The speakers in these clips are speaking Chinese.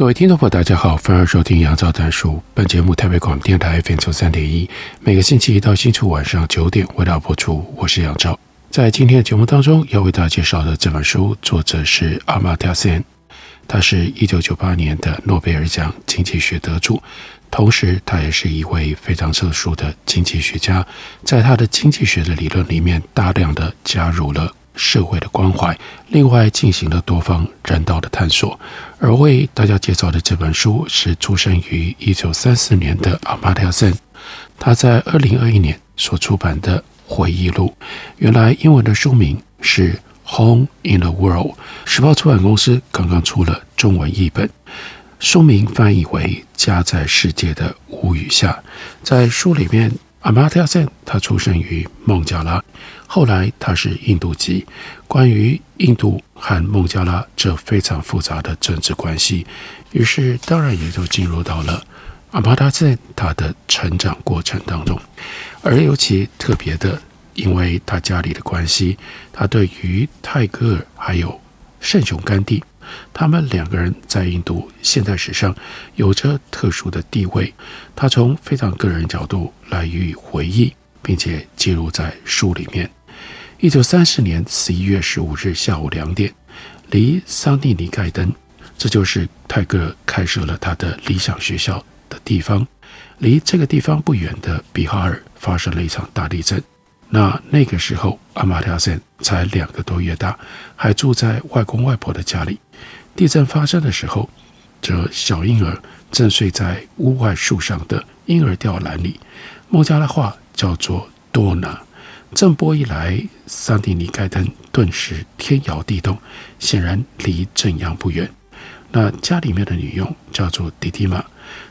各位听众朋友，大家好，欢迎收听杨照谈书。本节目台北广电台 FM 三点一，每个星期一到星期五晚上九点为大家播出。我是杨照。在今天的节目当中，要为大家介绍的这本书，作者是阿马蒂亚森，他是一九九八年的诺贝尔奖经济学得主，同时他也是一位非常特殊的经济学家。在他的经济学的理论里面，大量的加入了。社会的关怀，另外进行了多方人道的探索。而为大家介绍的这本书是出生于一九三四年的阿马特亚森，他在二零二一年所出版的回忆录，原来英文的书名是《Home in the World》，时报出版公司刚刚出了中文译本，书名翻译为《家在世界的屋宇下》。在书里面。阿马特亚森，他出生于孟加拉，后来他是印度籍。关于印度和孟加拉这非常复杂的政治关系，于是当然也就进入到了阿马特亚森他的成长过程当中。而尤其特别的，因为他家里的关系，他对于泰戈尔还有圣雄甘地。他们两个人在印度现代史上有着特殊的地位。他从非常个人角度来予以回忆，并且记录在书里面。一九三四年十一月十五日下午两点，离桑蒂尼盖登，这就是泰戈尔开设了他的理想学校的地方，离这个地方不远的比哈尔发生了一场大地震。那那个时候，阿马特亚森才两个多月大，还住在外公外婆的家里。地震发生的时候，这小婴儿正睡在屋外树上的婴儿吊篮里，孟加拉话叫做多纳。震波一来，桑蒂尼盖登顿时天摇地动，显然离震央不远。那家里面的女佣叫做迪迪玛，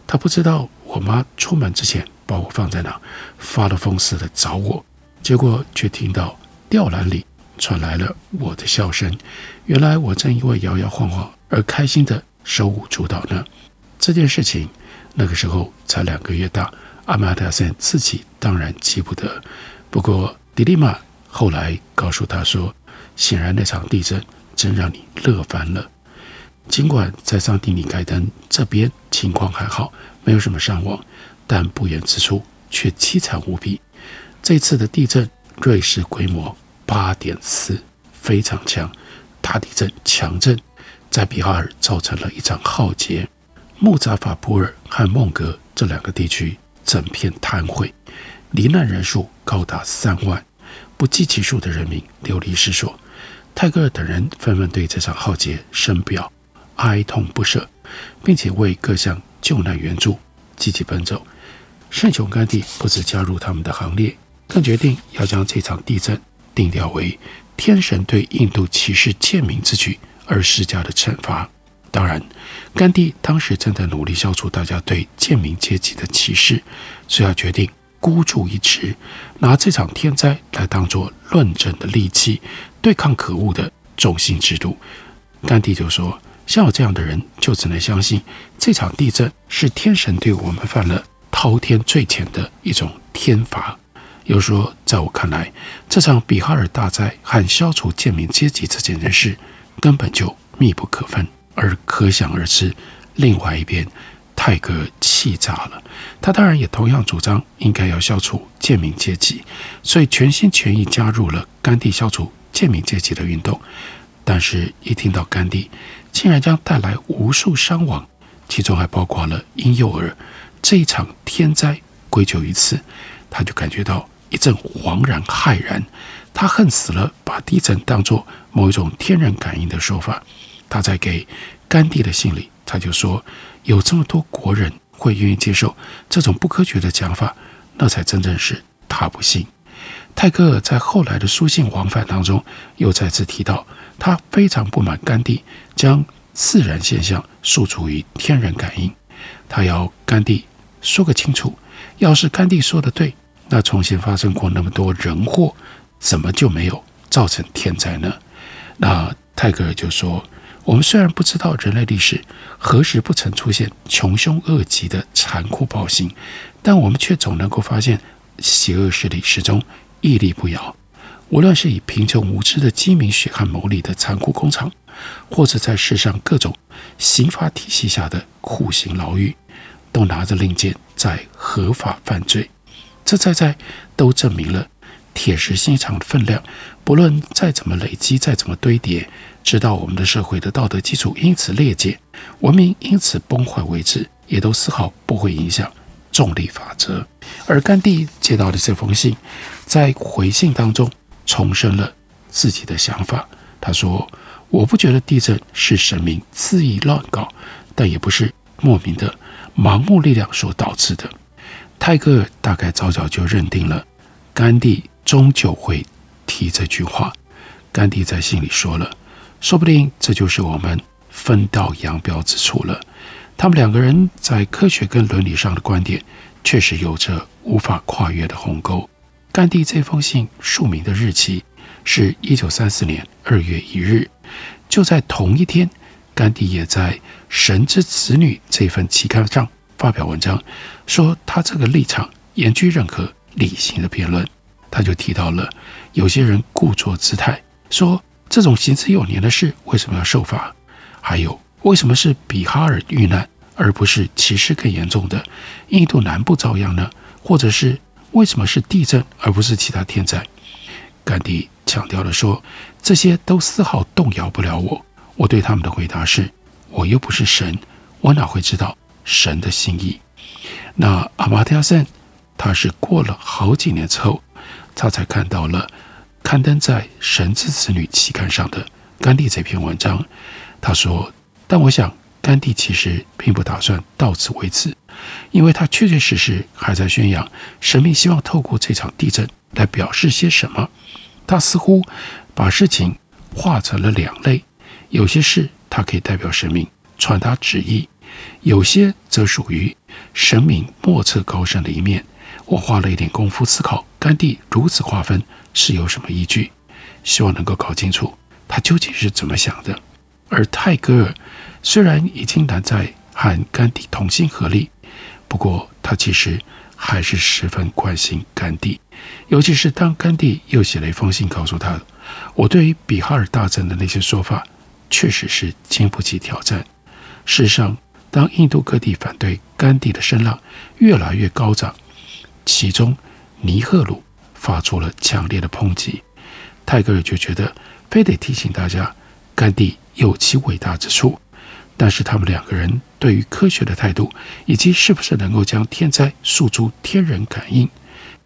她不知道我妈出门之前把我放在哪，发了疯似的找我。结果却听到吊篮里传来了我的笑声。原来我正因为摇摇晃晃而开心的手舞足蹈呢。这件事情那个时候才两个月大，阿马特亚森自己当然记不得。不过迪丽玛后来告诉他说，显然那场地震真让你乐翻了。尽管在桑迪尼盖登这边情况还好，没有什么伤亡，但不远之处却凄惨无比。这次的地震，瑞士规模八点四，非常强。大地震强震，在比哈尔造成了一场浩劫。穆扎法普尔和孟格这两个地区整片瘫痪，罹难人数高达三万，不计其数的人民流离失所。泰戈尔等人纷纷对这场浩劫深表哀痛不舍，并且为各项救难援助积极奔走。圣雄甘地不止加入他们的行列。更决定要将这场地震定调为天神对印度歧视贱民之举而施加的惩罚。当然，甘地当时正在努力消除大家对贱民阶级的歧视，所以要决定孤注一掷，拿这场天灾来当作论证的利器，对抗可恶的种姓制度。甘地就说：“像我这样的人，就只能相信这场地震是天神对我们犯了滔天罪谴的一种天罚。”又说，在我看来，这场比哈尔大灾和消除贱民阶级这件事根本就密不可分。而可想而知，另外一边，泰戈气炸了。他当然也同样主张应该要消除贱民阶级，所以全心全意加入了甘地消除贱民阶级的运动。但是，一听到甘地竟然将带来无数伤亡，其中还包括了婴幼儿，这一场天灾归咎于此，他就感觉到。一阵惶然骇然，他恨死了把地震当作某一种天然感应的说法。他在给甘地的信里，他就说：“有这么多国人会愿意接受这种不科学的讲法，那才真正是他不信。”泰戈尔在后来的书信往返当中，又再次提到他非常不满甘地将自然现象诉诸于天人感应。他要甘地说个清楚。要是甘地说的对，那从前发生过那么多人祸，怎么就没有造成天灾呢？那泰戈尔就说：“我们虽然不知道人类历史何时不曾出现穷凶恶极的残酷暴行，但我们却总能够发现邪恶势力始终屹立不摇。无论是以贫穷无知的饥民血汗牟利的残酷工厂，或者在世上各种刑法体系下的酷刑牢狱，都拿着令箭在合法犯罪。这在在都证明了。”铁石心肠的分量，不论再怎么累积，再怎么堆叠，直到我们的社会的道德基础因此裂解，文明因此崩坏为止，也都丝毫不会影响重力法则。而甘地接到的这封信，在回信当中重申了自己的想法。他说：“我不觉得地震是神明恣意乱搞，但也不是莫名的盲目力量所导致的。”泰戈尔大概早早就认定了甘地。终究会提这句话。甘地在信里说了，说不定这就是我们分道扬镳之处了。他们两个人在科学跟伦理上的观点，确实有着无法跨越的鸿沟。甘地这封信署名的日期是一九三四年二月一日，就在同一天，甘地也在《神之子女》这份期刊上发表文章，说他这个立场严拒任何理性的辩论。他就提到了，有些人故作姿态说，这种行之有年的事为什么要受罚？还有，为什么是比哈尔遇难，而不是其实更严重的印度南部遭殃呢？或者是为什么是地震而不是其他天灾？甘地强调了说，这些都丝毫动摇不了我。我对他们的回答是：我又不是神，我哪会知道神的心意？那阿玛蒂亚森，他是过了好几年之后。他才看到了刊登在《神之子女》期刊上的甘地这篇文章。他说：“但我想，甘地其实并不打算到此为止，因为他确确实实还在宣扬神明希望透过这场地震来表示些什么。他似乎把事情划成了两类：有些事他可以代表神明传达旨意，有些则属于神明莫测高深的一面。”我花了一点功夫思考，甘地如此划分是有什么依据？希望能够搞清楚他究竟是怎么想的。而泰戈尔虽然已经难再和甘地同心合力，不过他其实还是十分关心甘地，尤其是当甘地又写了一封信告诉他：“我对于比哈尔大震的那些说法，确实是经不起挑战。”事实上，当印度各地反对甘地的声浪越来越高涨。其中，尼赫鲁发出了强烈的抨击，泰戈尔就觉得非得提醒大家，甘地有其伟大之处，但是他们两个人对于科学的态度，以及是不是能够将天灾诉诸天人感应，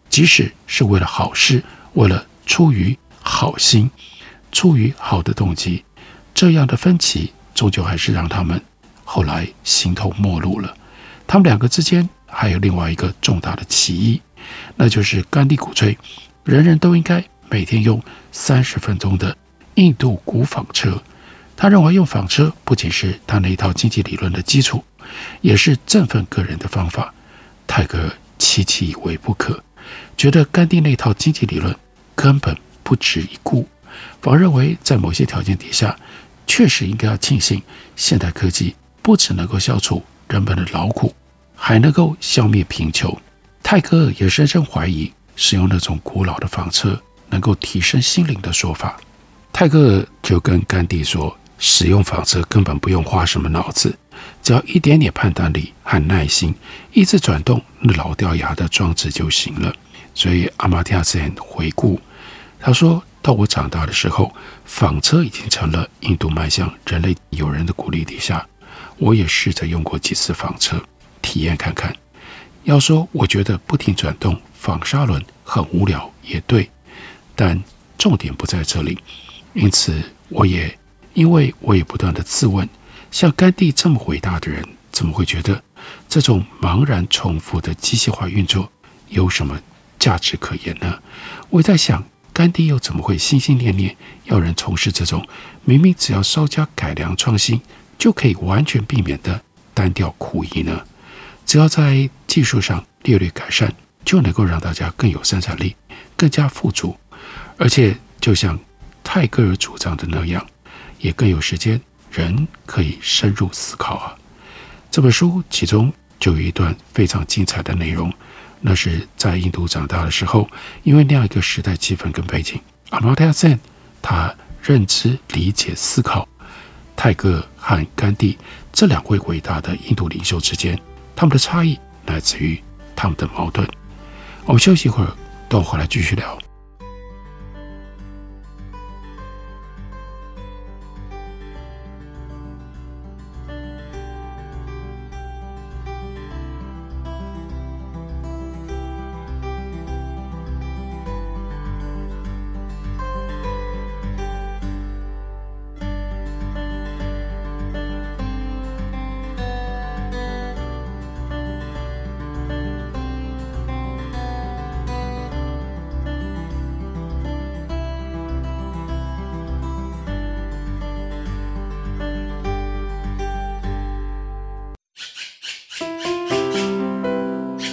即使是为了好事，为了出于好心，出于好的动机，这样的分歧，终究还是让他们后来形同陌路了。他们两个之间。还有另外一个重大的歧义，那就是甘地鼓吹人人都应该每天用三十分钟的印度古纺车。他认为用纺车不仅是他那一套经济理论的基础，也是振奋个人的方法。泰戈尔期期以为不可，觉得甘地那套经济理论根本不值一顾，反而认为在某些条件底下，确实应该要庆幸现代科技不只能够消除人们的劳苦。还能够消灭贫穷，泰戈尔也深深怀疑使用那种古老的纺车能够提升心灵的说法。泰戈尔就跟甘地说，使用纺车根本不用花什么脑子，只要一点点判断力和耐心，一直转动那老掉牙的装置就行了。所以阿玛蒂亚森回顾，他说到我长大的时候，纺车已经成了印度迈向人类友人的鼓励底下，我也试着用过几次纺车。体验看看。要说我觉得不停转动纺纱轮很无聊，也对，但重点不在这里。因此，我也因为我也不断的自问：像甘地这么伟大的人，怎么会觉得这种茫然重复的机械化运作有什么价值可言呢？我在想，甘地又怎么会心心念念要人从事这种明明只要稍加改良创新就可以完全避免的单调苦役呢？只要在技术上略略改善，就能够让大家更有生产力，更加富足，而且就像泰戈尔主张的那样，也更有时间，人可以深入思考啊。这本书其中就有一段非常精彩的内容，那是在印度长大的时候，因为那样一个时代气氛跟背景，阿马特亚森他认知、理解、思考泰戈尔和甘地这两位伟大的印度领袖之间，他们的差异来自于他们的矛盾。我们休息一会儿，等我回来继续聊。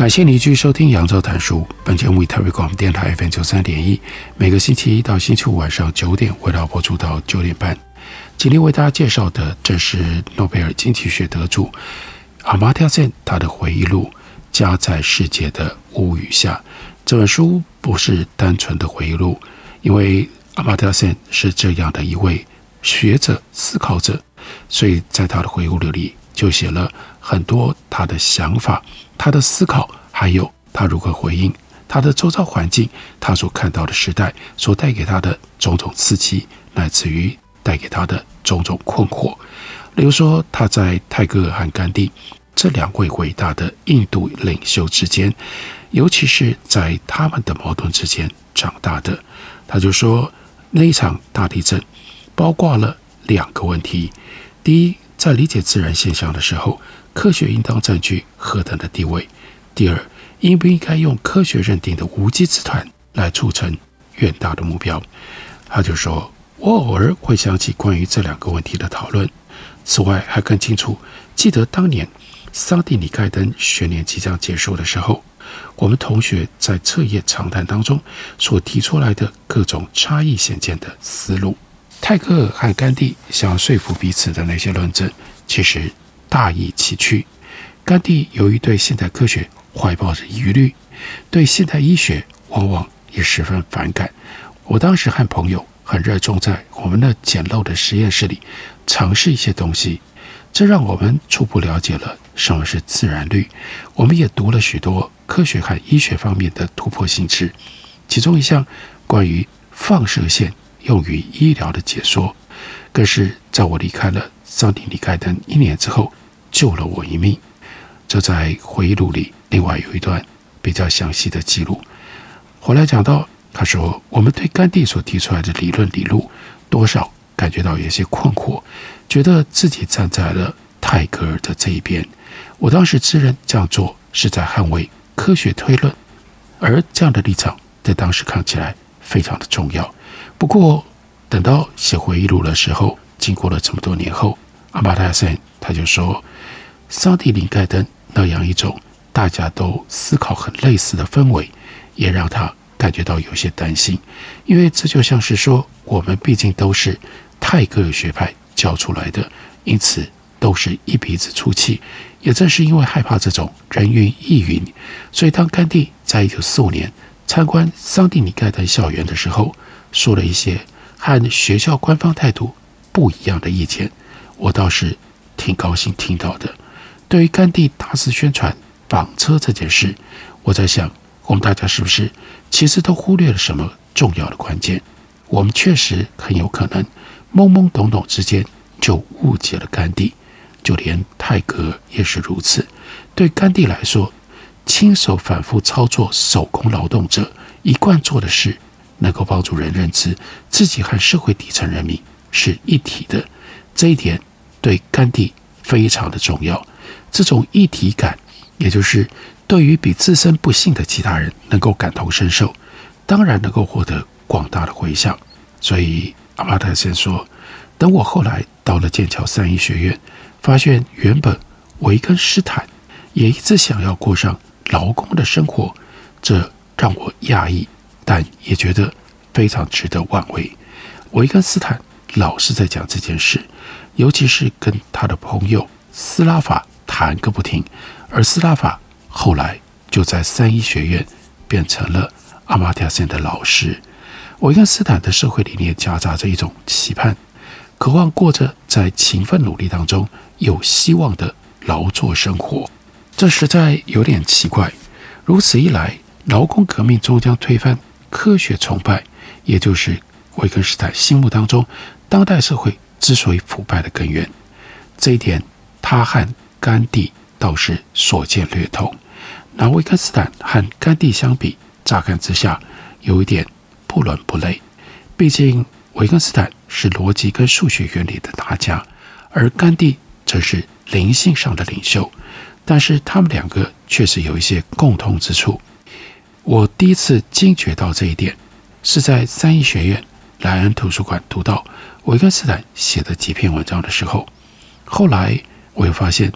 感谢你继续收听《杨照谈书》。本节目以台北广播电台 FM 九三点一，每个星期一到星期五晚上九点，为大家播出到九点半。今天为大家介绍的，正是诺贝尔经济学得主阿马特亚森他的回忆录《家在世界的屋宇下》。这本书不是单纯的回忆录，因为阿马特亚森是这样的一位学者、思考者，所以在他的回忆录里就写了很多他的想法。他的思考，还有他如何回应他的周遭环境，他所看到的时代所带给他的种种刺激，乃至于带给他的种种困惑。例如说，他在泰戈尔和甘地这两位伟大的印度领袖之间，尤其是在他们的矛盾之间长大的。他就说，那一场大地震包括了两个问题：第一，在理解自然现象的时候。科学应当占据何等的地位？第二，应不应该用科学认定的无稽之谈来促成远大的目标？他就说：“我偶尔会想起关于这两个问题的讨论。此外，还更清楚记得当年桑蒂尼盖登学年即将结束的时候，我们同学在彻夜长谈当中所提出来的各种差异显见的思路。泰戈尔和甘地想要说服彼此的那些论证，其实。”大异其趣。甘地由于对现代科学怀抱着疑虑，对现代医学往往也十分反感。我当时和朋友很热衷在我们那简陋的实验室里尝试一些东西，这让我们初步了解了什么是自然律。我们也读了许多科学和医学方面的突破性质，其中一项关于放射线用于医疗的解说，更是在我离开了桑迪尼盖登一年之后。救了我一命。这在回忆录里，另外有一段比较详细的记录。后来讲到，他说：“我们对甘地所提出来的理论理路，多少感觉到有些困惑，觉得自己站在了泰戈尔的这一边。我当时自认这样做是在捍卫科学推论，而这样的立场在当时看起来非常的重要。不过，等到写回忆录的时候，经过了这么多年后，阿马特森他就说，桑蒂尼盖登那样一种大家都思考很类似的氛围，也让他感觉到有些担心，因为这就像是说，我们毕竟都是泰戈尔学派教出来的，因此。都是一鼻子出气，也正是因为害怕这种人云亦云，所以当甘地在一九四五年参观桑蒂尼盖登校园的时候，说了一些和学校官方态度不一样的意见，我倒是挺高兴听到的。对于甘地大肆宣传纺车这件事，我在想，我们大家是不是其实都忽略了什么重要的关键？我们确实很有可能懵懵懂懂之间就误解了甘地。就连泰戈也是如此。对甘地来说，亲手反复操作手工劳动者一贯做的事，能够帮助人认知自己和社会底层人民是一体的。这一点对甘地非常的重要。这种一体感，也就是对于比自身不幸的其他人能够感同身受，当然能够获得广大的回响。所以阿巴特森说：“等我后来到了剑桥三一学院。”发现原本维根斯坦也一直想要过上劳工的生活，这让我讶异，但也觉得非常值得挽回。维根斯坦老是在讲这件事，尤其是跟他的朋友斯拉法谈个不停，而斯拉法后来就在三一学院变成了阿马特森的老师。维根斯坦的社会理念夹杂着一种期盼。渴望过着在勤奋努力当中有希望的劳作生活，这实在有点奇怪。如此一来，劳工革命终将推翻科学崇拜，也就是维根斯坦心目当中当代社会之所以腐败的根源。这一点，他和甘地倒是所见略同。拿维根斯坦和甘地相比，乍看之下有一点不伦不类，毕竟。维根斯坦是逻辑跟数学原理的大家，而甘地则是灵性上的领袖。但是他们两个确实有一些共通之处。我第一次惊觉到这一点，是在三一学院莱恩图书馆读到维根斯坦写的几篇文章的时候。后来我又发现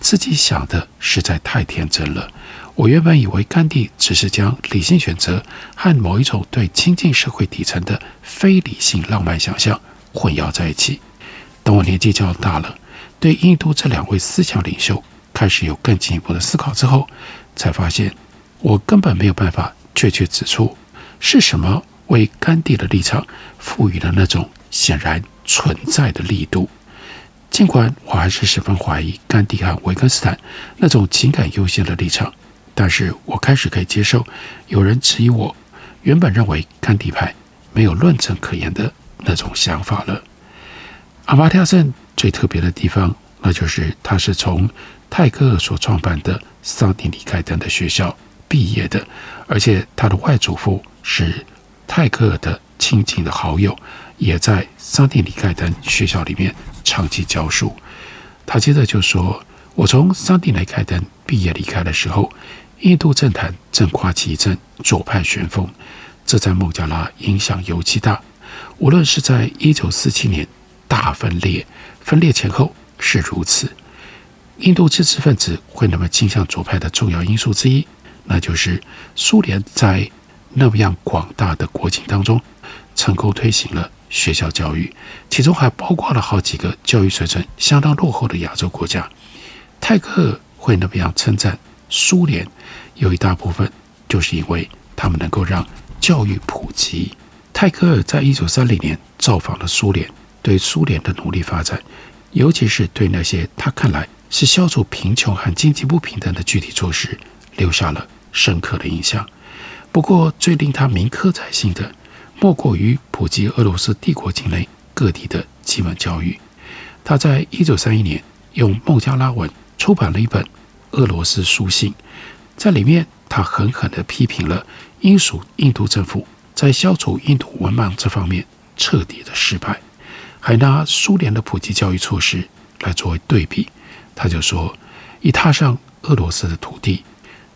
自己想的实在太天真了。我原本以为甘地只是将理性选择和某一种对亲近社会底层的非理性浪漫想象混淆在一起。等我年纪较大了，对印度这两位思想领袖开始有更进一步的思考之后，才发现我根本没有办法确切指出是什么为甘地的立场赋予了那种显然存在的力度。尽管我还是十分怀疑甘地和维根斯坦那种情感优先的立场。但是我开始可以接受有人质疑我原本认为甘地派没有论证可言的那种想法了。阿马特森最特别的地方，那就是他是从泰戈尔所创办的桑迪尼盖登的学校毕业的，而且他的外祖父是泰戈尔的亲近的好友，也在桑蒂尼盖登学校里面长期教书。他接着就说：“我从桑蒂尼盖登毕业离开的时候。”印度政坛正刮起一阵左派旋风，这在孟加拉影响尤其大。无论是在一九四七年大分裂，分裂前后是如此。印度知识分子会那么倾向左派的重要因素之一，那就是苏联在那么样广大的国境当中，成功推行了学校教育，其中还包括了好几个教育水准相当落后的亚洲国家。泰戈尔会那么样称赞。苏联有一大部分就是因为他们能够让教育普及。泰戈尔在一九三零年造访了苏联，对苏联的努力发展，尤其是对那些他看来是消除贫穷和经济不平等的具体措施，留下了深刻的印象。不过，最令他铭刻在心的，莫过于普及俄罗斯帝国境内各地的基本教育。他在一九三一年用孟加拉文出版了一本。俄罗斯书信，在里面，他狠狠地批评了英属印度政府在消除印度文盲这方面彻底的失败。还拿苏联的普及教育措施来作为对比。他就说，一踏上俄罗斯的土地，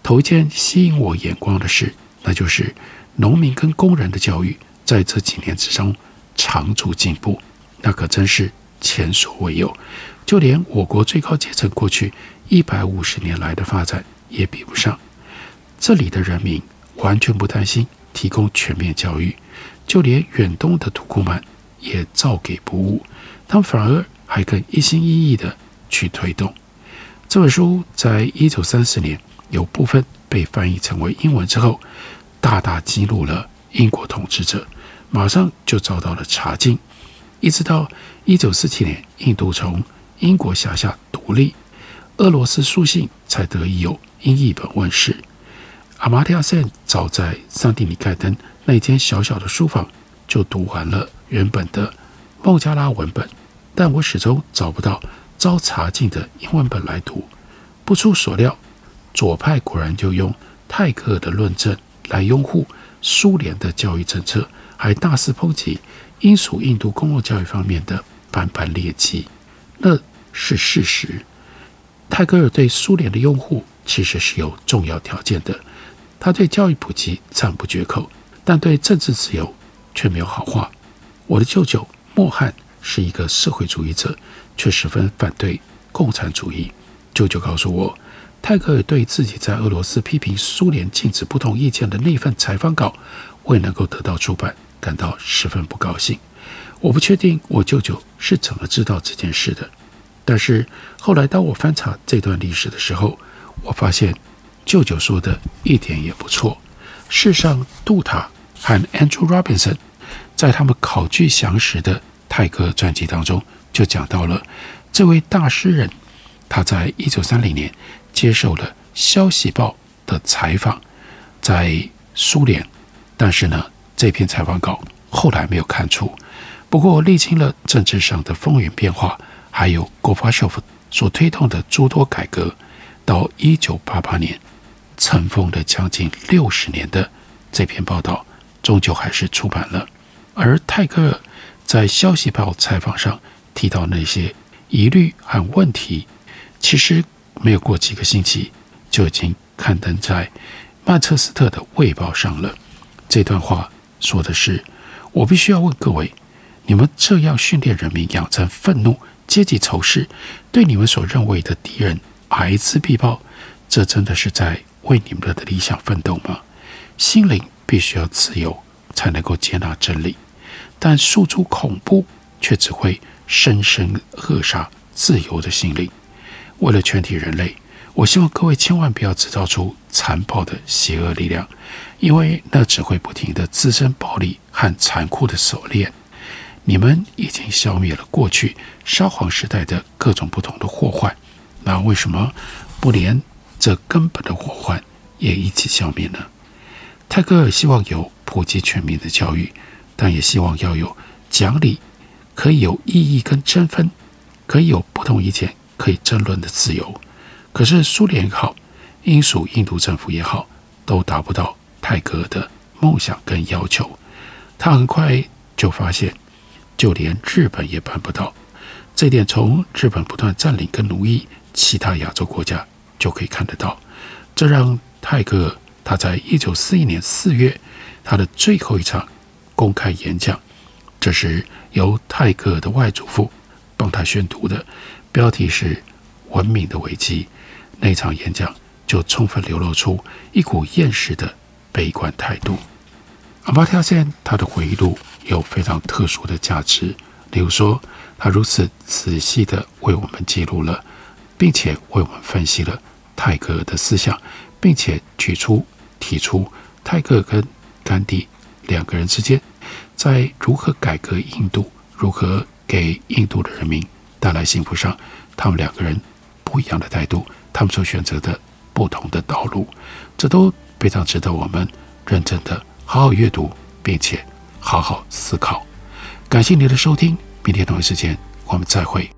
头一件吸引我眼光的事，那就是农民跟工人的教育在这几年之中长足进步，那可真是前所未有。就连我国最高阶层过去一百五十年来的发展也比不上。这里的人民完全不担心提供全面教育，就连远东的土库曼也照给不误，他们反而还更一心一意地去推动。这本书在一九三四年有部分被翻译成为英文之后，大大激怒了英国统治者，马上就遭到了查禁，一直到一九四七年，印度从英国辖下独立，俄罗斯书信才得以有英译本问世。阿马蒂亚森早在桑蒂尼盖登那间小小的书房就读完了原本的孟加拉文本，但我始终找不到遭查禁的英文本来读。不出所料，左派果然就用泰戈尔的论证来拥护苏联的教育政策，还大肆抨击英属印度公共教育方面的斑斑劣迹。那是事实。泰戈尔对苏联的拥护其实是有重要条件的。他对教育普及赞不绝口，但对政治自由却没有好话。我的舅舅莫汉是一个社会主义者，却十分反对共产主义。舅舅告诉我，泰戈尔对自己在俄罗斯批评苏联禁止不同意见的那份采访稿未能够得到出版，感到十分不高兴。我不确定我舅舅是怎么知道这件事的。但是后来，当我翻查这段历史的时候，我发现舅舅说的一点也不错。事实上，杜塔和 Andrew Robinson 在他们考据详实的泰戈传记当中，就讲到了这位大诗人，他在一九三零年接受了《消息报》的采访，在苏联。但是呢，这篇采访稿后来没有看出。不过，历经了政治上的风云变化。还有戈巴乔夫所推动的诸多改革，到一九八八年，尘封了将近六十年的这篇报道，终究还是出版了。而泰戈尔在《消息报》采访上提到那些疑虑和问题，其实没有过几个星期，就已经刊登在曼彻斯特的《卫报》上了。这段话说的是：我必须要问各位，你们这样训练人民养成愤怒。阶级仇视，对你们所认为的敌人睚眦必报，这真的是在为你们的理想奋斗吗？心灵必须要自由，才能够接纳真理，但诉诸恐怖却只会深深扼杀自由的心灵。为了全体人类，我希望各位千万不要制造出残暴的邪恶力量，因为那只会不停的滋生暴力和残酷的锁链。你们已经消灭了过去沙皇时代的各种不同的祸患，那为什么不连这根本的祸患也一起消灭呢？泰戈尔希望有普及全民的教育，但也希望要有讲理，可以有异议跟争分，可以有不同意见可以争论的自由。可是苏联也好，英属印度政府也好，都达不到泰戈尔的梦想跟要求。他很快就发现。就连日本也办不到，这点从日本不断占领跟奴役其他亚洲国家就可以看得到。这让泰戈尔他在一九四一年四月他的最后一场公开演讲，这是由泰戈尔的外祖父帮他宣读的，标题是《文明的危机》。那场演讲就充分流露出一股厌世的悲观态度。阿巴提亚森他的回忆录有非常特殊的价值，例如说，他如此仔细地为我们记录了，并且为我们分析了泰戈尔的思想，并且举出提出泰戈尔跟甘地两个人之间在如何改革印度、如何给印度的人民带来幸福上，他们两个人不一样的态度，他们所选择的不同的道路，这都非常值得我们认真的好好阅读，并且。好好思考，感谢您的收听，明天同一时间我们再会。